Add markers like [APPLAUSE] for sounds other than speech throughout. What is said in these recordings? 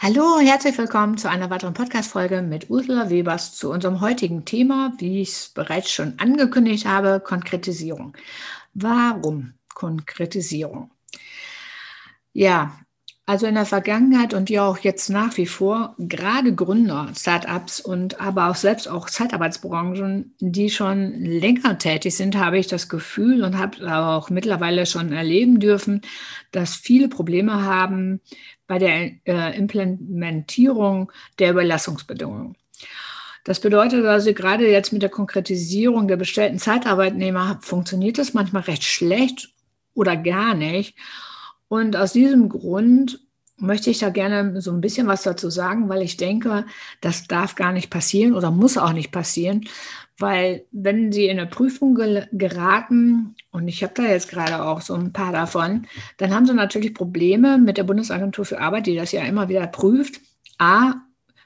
Hallo, herzlich willkommen zu einer weiteren Podcast-Folge mit Ursula Webers zu unserem heutigen Thema, wie ich es bereits schon angekündigt habe, Konkretisierung. Warum Konkretisierung? Ja, also in der Vergangenheit und ja auch jetzt nach wie vor, gerade Gründer, Startups und aber auch selbst auch Zeitarbeitsbranchen, die schon länger tätig sind, habe ich das Gefühl und habe auch mittlerweile schon erleben dürfen, dass viele Probleme haben bei der äh, Implementierung der Überlassungsbedingungen. Das bedeutet also, gerade jetzt mit der Konkretisierung der bestellten Zeitarbeitnehmer funktioniert das manchmal recht schlecht oder gar nicht. Und aus diesem Grund möchte ich da gerne so ein bisschen was dazu sagen, weil ich denke, das darf gar nicht passieren oder muss auch nicht passieren, weil wenn Sie in eine Prüfung geraten, und ich habe da jetzt gerade auch so ein paar davon, dann haben Sie natürlich Probleme mit der Bundesagentur für Arbeit, die das ja immer wieder prüft. A,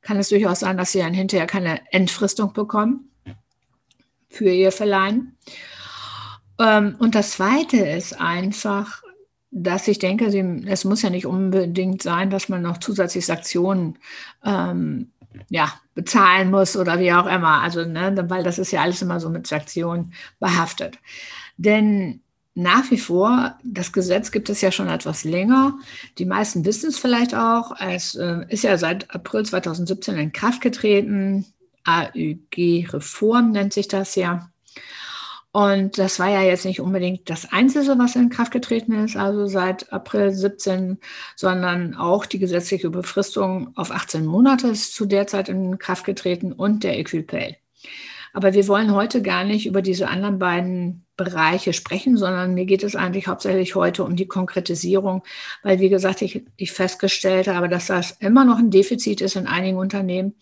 kann es durchaus sein, dass Sie dann hinterher keine Entfristung bekommen für Ihr Verleihen. Ähm, und das Zweite ist einfach, dass ich denke, es muss ja nicht unbedingt sein, dass man noch zusätzlich Sanktionen ähm, ja, bezahlen muss oder wie auch immer. Also, ne, weil das ist ja alles immer so mit Sanktionen behaftet. Denn nach wie vor, das Gesetz gibt es ja schon etwas länger. Die meisten wissen es vielleicht auch. Es äh, ist ja seit April 2017 in Kraft getreten. AÜG-Reform nennt sich das ja. Und das war ja jetzt nicht unbedingt das Einzige, was in Kraft getreten ist, also seit April 17, sondern auch die gesetzliche Befristung auf 18 Monate ist zu der Zeit in Kraft getreten und der Equipay. Aber wir wollen heute gar nicht über diese anderen beiden Bereiche sprechen, sondern mir geht es eigentlich hauptsächlich heute um die Konkretisierung, weil, wie gesagt, ich, ich festgestellt habe, dass das immer noch ein Defizit ist in einigen Unternehmen.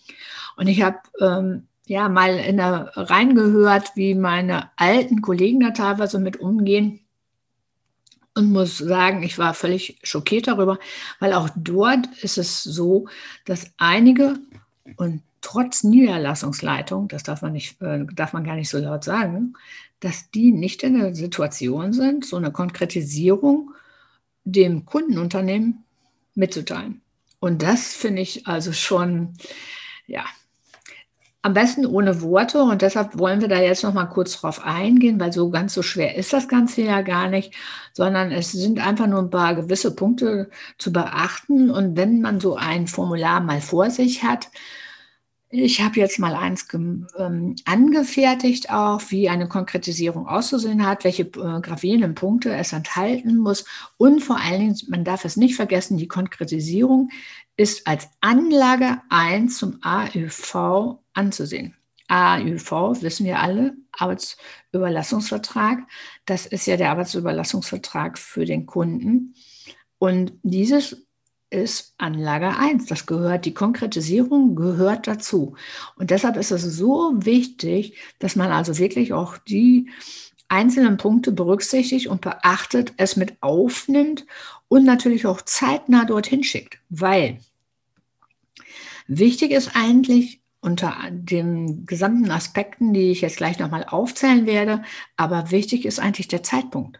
Und ich habe ähm, ja mal in der reingehört, wie meine alten Kollegen da teilweise mit umgehen und muss sagen, ich war völlig schockiert darüber, weil auch dort ist es so, dass einige und trotz Niederlassungsleitung, das darf man nicht, äh, darf man gar nicht so laut sagen, dass die nicht in der Situation sind, so eine Konkretisierung dem Kundenunternehmen mitzuteilen. Und das finde ich also schon, ja, am besten ohne Worte und deshalb wollen wir da jetzt noch mal kurz drauf eingehen, weil so ganz so schwer ist das Ganze ja gar nicht, sondern es sind einfach nur ein paar gewisse Punkte zu beachten und wenn man so ein Formular mal vor sich hat, ich habe jetzt mal eins ähm, angefertigt, auch wie eine Konkretisierung auszusehen hat, welche äh, gravierenden Punkte es enthalten muss. Und vor allen Dingen, man darf es nicht vergessen, die Konkretisierung ist als Anlage 1 zum AÜV anzusehen. AÜV wissen wir alle, Arbeitsüberlassungsvertrag. Das ist ja der Arbeitsüberlassungsvertrag für den Kunden. Und dieses ist Anlage 1. Das gehört, die Konkretisierung gehört dazu. Und deshalb ist es so wichtig, dass man also wirklich auch die einzelnen Punkte berücksichtigt und beachtet, es mit aufnimmt und natürlich auch zeitnah dorthin schickt. Weil wichtig ist eigentlich, unter den gesamten Aspekten, die ich jetzt gleich nochmal aufzählen werde. Aber wichtig ist eigentlich der Zeitpunkt.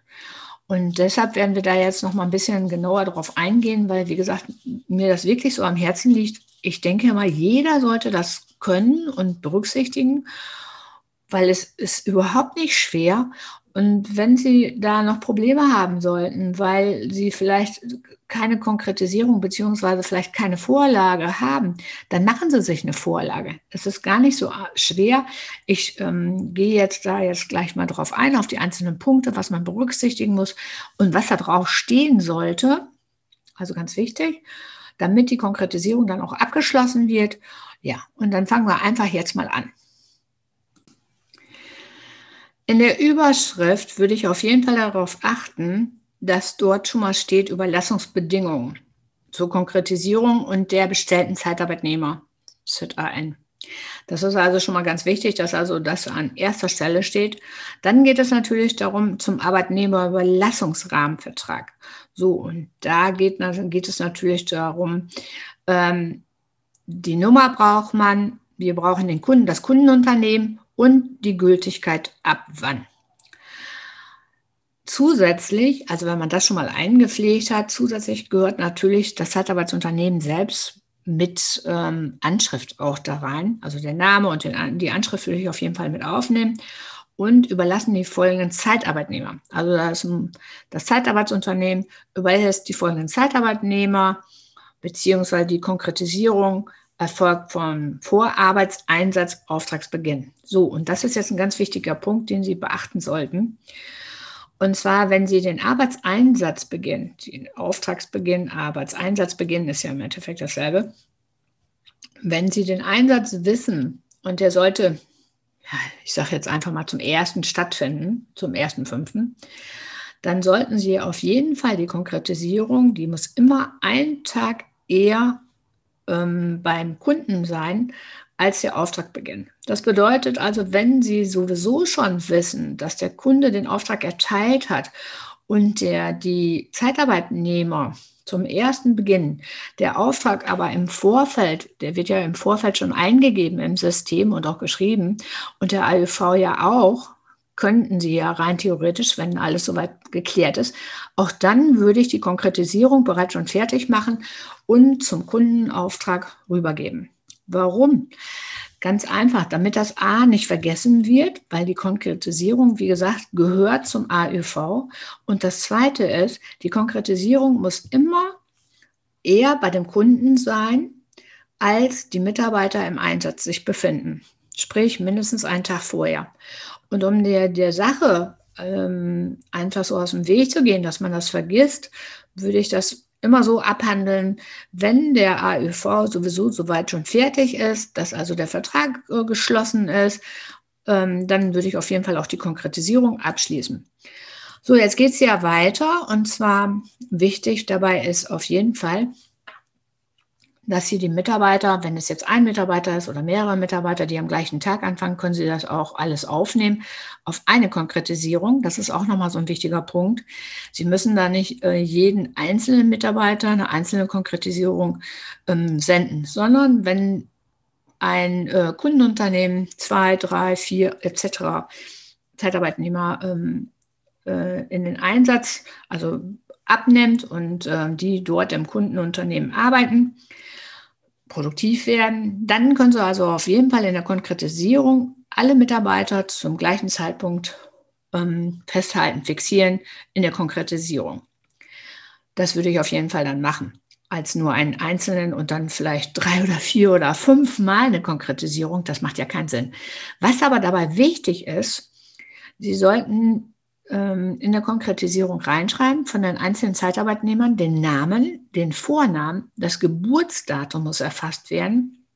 Und deshalb werden wir da jetzt noch mal ein bisschen genauer darauf eingehen, weil, wie gesagt, mir das wirklich so am Herzen liegt. Ich denke mal, jeder sollte das können und berücksichtigen, weil es ist überhaupt nicht schwer. Und wenn Sie da noch Probleme haben sollten, weil Sie vielleicht keine Konkretisierung beziehungsweise vielleicht keine Vorlage haben, dann machen Sie sich eine Vorlage. Es ist gar nicht so schwer. Ich ähm, gehe jetzt da jetzt gleich mal drauf ein, auf die einzelnen Punkte, was man berücksichtigen muss und was da drauf stehen sollte. Also ganz wichtig, damit die Konkretisierung dann auch abgeschlossen wird. Ja, und dann fangen wir einfach jetzt mal an. In der Überschrift würde ich auf jeden Fall darauf achten, dass dort schon mal steht Überlassungsbedingungen zur Konkretisierung und der bestellten Zeitarbeitnehmer, ZAN. Das ist also schon mal ganz wichtig, dass also das an erster Stelle steht. Dann geht es natürlich darum zum Arbeitnehmerüberlassungsrahmenvertrag. So, und da geht, geht es natürlich darum, ähm, die Nummer braucht man, wir brauchen den Kunden, das Kundenunternehmen und die Gültigkeit ab wann. Zusätzlich, also wenn man das schon mal eingepflegt hat, zusätzlich gehört natürlich das Zeitarbeitsunternehmen selbst mit ähm, Anschrift auch da rein. Also der Name und den, die Anschrift würde ich auf jeden Fall mit aufnehmen und überlassen die folgenden Zeitarbeitnehmer. Also das, das Zeitarbeitsunternehmen überlässt die folgenden Zeitarbeitnehmer beziehungsweise die Konkretisierung erfolgt vom Vorarbeitseinsatz Auftragsbeginn. So, und das ist jetzt ein ganz wichtiger Punkt, den Sie beachten sollten. Und zwar, wenn Sie den Arbeitseinsatz beginnen, den Auftragsbeginn, Arbeitseinsatzbeginn ist ja im Endeffekt dasselbe. Wenn Sie den Einsatz wissen und der sollte, ja, ich sage jetzt einfach mal zum ersten stattfinden, zum ersten fünften, dann sollten Sie auf jeden Fall die Konkretisierung, die muss immer einen Tag eher ähm, beim Kunden sein, als der Auftrag beginnt. Das bedeutet also, wenn Sie sowieso schon wissen, dass der Kunde den Auftrag erteilt hat und der die Zeitarbeitnehmer zum ersten Beginn, der Auftrag aber im Vorfeld, der wird ja im Vorfeld schon eingegeben im System und auch geschrieben und der AÜV ja auch, könnten Sie ja rein theoretisch, wenn alles soweit geklärt ist, auch dann würde ich die Konkretisierung bereits schon fertig machen und zum Kundenauftrag rübergeben. Warum? Ganz einfach, damit das A nicht vergessen wird, weil die Konkretisierung, wie gesagt, gehört zum AÜV. Und das Zweite ist, die Konkretisierung muss immer eher bei dem Kunden sein, als die Mitarbeiter im Einsatz sich befinden. Sprich, mindestens einen Tag vorher. Und um der, der Sache ähm, einfach so aus dem Weg zu gehen, dass man das vergisst, würde ich das immer so abhandeln, wenn der AÜV sowieso soweit schon fertig ist, dass also der Vertrag äh, geschlossen ist, ähm, dann würde ich auf jeden Fall auch die Konkretisierung abschließen. So, jetzt geht es ja weiter und zwar wichtig dabei ist auf jeden Fall, dass Sie die Mitarbeiter, wenn es jetzt ein Mitarbeiter ist oder mehrere Mitarbeiter, die am gleichen Tag anfangen, können Sie das auch alles aufnehmen auf eine Konkretisierung. Das ist auch nochmal so ein wichtiger Punkt. Sie müssen da nicht äh, jeden einzelnen Mitarbeiter eine einzelne Konkretisierung ähm, senden, sondern wenn ein äh, Kundenunternehmen zwei, drei, vier etc. Zeitarbeitnehmer ähm, äh, in den Einsatz, also abnimmt und äh, die dort im Kundenunternehmen arbeiten, produktiv werden. Dann können Sie also auf jeden Fall in der Konkretisierung alle Mitarbeiter zum gleichen Zeitpunkt ähm, festhalten, fixieren in der Konkretisierung. Das würde ich auf jeden Fall dann machen, als nur einen einzelnen und dann vielleicht drei oder vier oder fünf Mal eine Konkretisierung. Das macht ja keinen Sinn. Was aber dabei wichtig ist, Sie sollten in der Konkretisierung reinschreiben von den einzelnen Zeitarbeitnehmern den Namen, den Vornamen, das Geburtsdatum muss erfasst werden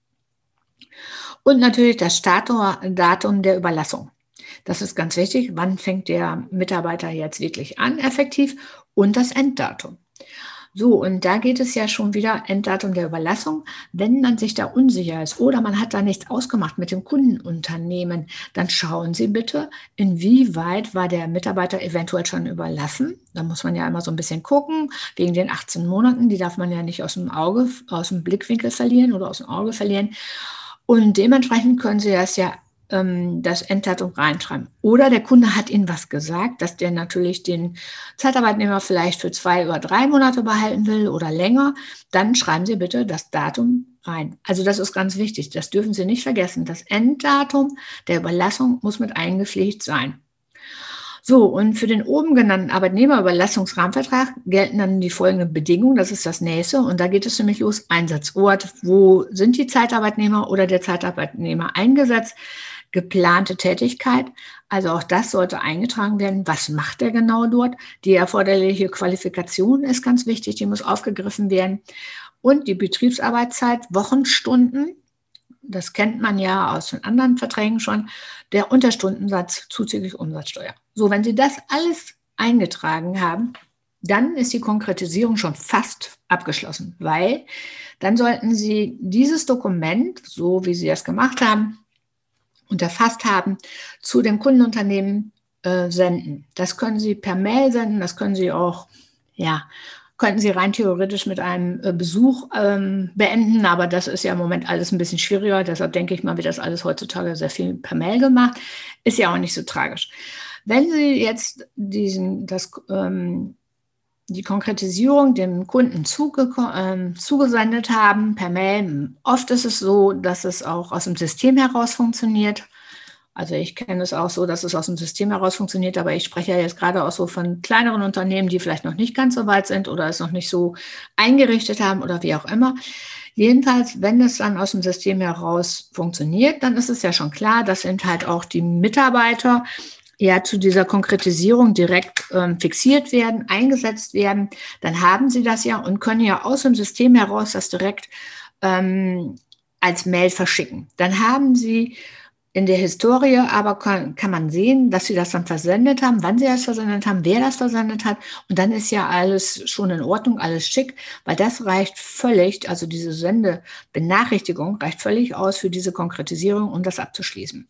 und natürlich das Startdatum der Überlassung. Das ist ganz wichtig. Wann fängt der Mitarbeiter jetzt wirklich an, effektiv? Und das Enddatum. So, und da geht es ja schon wieder Enddatum der Überlassung. Wenn man sich da unsicher ist oder man hat da nichts ausgemacht mit dem Kundenunternehmen, dann schauen Sie bitte, inwieweit war der Mitarbeiter eventuell schon überlassen. Da muss man ja immer so ein bisschen gucken, wegen den 18 Monaten, die darf man ja nicht aus dem Auge, aus dem Blickwinkel verlieren oder aus dem Auge verlieren. Und dementsprechend können Sie das ja das Enddatum reinschreiben. Oder der Kunde hat Ihnen was gesagt, dass der natürlich den Zeitarbeitnehmer vielleicht für zwei oder drei Monate behalten will oder länger. Dann schreiben Sie bitte das Datum rein. Also das ist ganz wichtig. Das dürfen Sie nicht vergessen. Das Enddatum der Überlassung muss mit eingepflegt sein. So, und für den oben genannten Arbeitnehmerüberlassungsrahmenvertrag gelten dann die folgenden Bedingungen. Das ist das nächste. Und da geht es nämlich los. Einsatzort. Wo sind die Zeitarbeitnehmer oder der Zeitarbeitnehmer eingesetzt? Geplante Tätigkeit. Also auch das sollte eingetragen werden. Was macht er genau dort? Die erforderliche Qualifikation ist ganz wichtig, die muss aufgegriffen werden. Und die Betriebsarbeitszeit, Wochenstunden, das kennt man ja aus den anderen Verträgen schon, der Unterstundensatz zuzüglich Umsatzsteuer. So, wenn Sie das alles eingetragen haben, dann ist die Konkretisierung schon fast abgeschlossen, weil dann sollten Sie dieses Dokument, so wie Sie das gemacht haben, und erfasst haben, zu dem Kundenunternehmen äh, senden. Das können Sie per Mail senden, das können Sie auch, ja, könnten Sie rein theoretisch mit einem äh, Besuch ähm, beenden, aber das ist ja im Moment alles ein bisschen schwieriger. Deshalb denke ich mal, wird das alles heutzutage sehr viel per Mail gemacht. Ist ja auch nicht so tragisch. Wenn Sie jetzt diesen, das, ähm, die Konkretisierung dem Kunden zuge äh, zugesendet haben per Mail. Oft ist es so, dass es auch aus dem System heraus funktioniert. Also ich kenne es auch so, dass es aus dem System heraus funktioniert, aber ich spreche ja jetzt gerade auch so von kleineren Unternehmen, die vielleicht noch nicht ganz so weit sind oder es noch nicht so eingerichtet haben oder wie auch immer. Jedenfalls, wenn es dann aus dem System heraus funktioniert, dann ist es ja schon klar, dass sind halt auch die Mitarbeiter ja zu dieser Konkretisierung direkt ähm, fixiert werden, eingesetzt werden. Dann haben sie das ja und können ja aus dem System heraus das direkt ähm, als Mail verschicken. Dann haben sie in der Historie aber kann, kann man sehen, dass sie das dann versendet haben, wann sie das versendet haben, wer das versendet hat. Und dann ist ja alles schon in Ordnung, alles schick, weil das reicht völlig, also diese Sendebenachrichtigung reicht völlig aus für diese Konkretisierung, um das abzuschließen.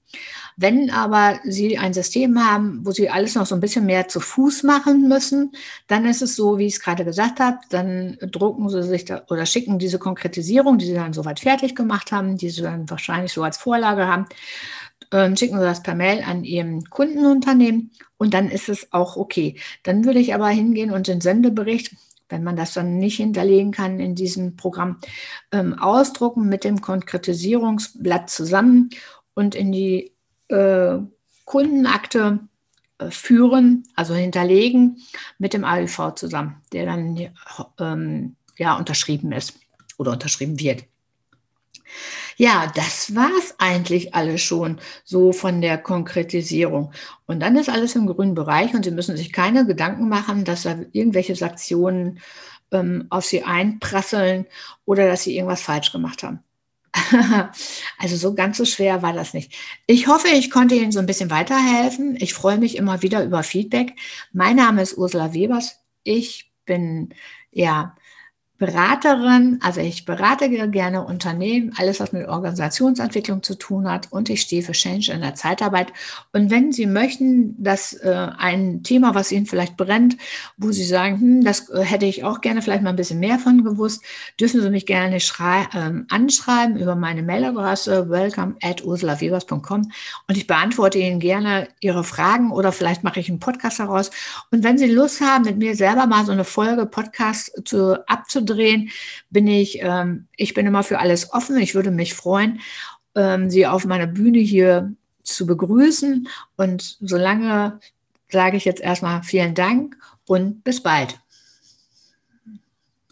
Wenn aber Sie ein System haben, wo Sie alles noch so ein bisschen mehr zu Fuß machen müssen, dann ist es so, wie ich es gerade gesagt habe, dann drucken Sie sich da, oder schicken diese Konkretisierung, die Sie dann soweit fertig gemacht haben, die Sie dann wahrscheinlich so als Vorlage haben, ähm, schicken Sie das per Mail an Ihrem Kundenunternehmen und dann ist es auch okay. Dann würde ich aber hingehen und den Sendebericht, wenn man das dann nicht hinterlegen kann in diesem Programm, ähm, ausdrucken mit dem Konkretisierungsblatt zusammen und in die äh, Kundenakte äh, führen, also hinterlegen mit dem AÜV zusammen, der dann ähm, ja unterschrieben ist oder unterschrieben wird. Ja, das war es eigentlich alles schon so von der Konkretisierung. Und dann ist alles im grünen Bereich und Sie müssen sich keine Gedanken machen, dass da irgendwelche Sanktionen ähm, auf Sie einprasseln oder dass Sie irgendwas falsch gemacht haben. [LAUGHS] also so ganz so schwer war das nicht. Ich hoffe, ich konnte Ihnen so ein bisschen weiterhelfen. Ich freue mich immer wieder über Feedback. Mein Name ist Ursula Webers. Ich bin ja Beraterin, also ich berate gerne Unternehmen, alles was mit Organisationsentwicklung zu tun hat und ich stehe für Change in der Zeitarbeit. Und wenn Sie möchten, dass äh, ein Thema, was Ihnen vielleicht brennt, wo Sie sagen, hm, das äh, hätte ich auch gerne vielleicht mal ein bisschen mehr von gewusst, dürfen Sie mich gerne ähm, anschreiben über meine Mailadresse welcome at ursulawebers.com und ich beantworte Ihnen gerne Ihre Fragen oder vielleicht mache ich einen Podcast daraus. Und wenn Sie Lust haben, mit mir selber mal so eine Folge Podcast zu abzudrehen, drehen, bin ich, ähm, ich bin immer für alles offen. Ich würde mich freuen, ähm, Sie auf meiner Bühne hier zu begrüßen. Und solange sage ich jetzt erstmal vielen Dank und bis bald.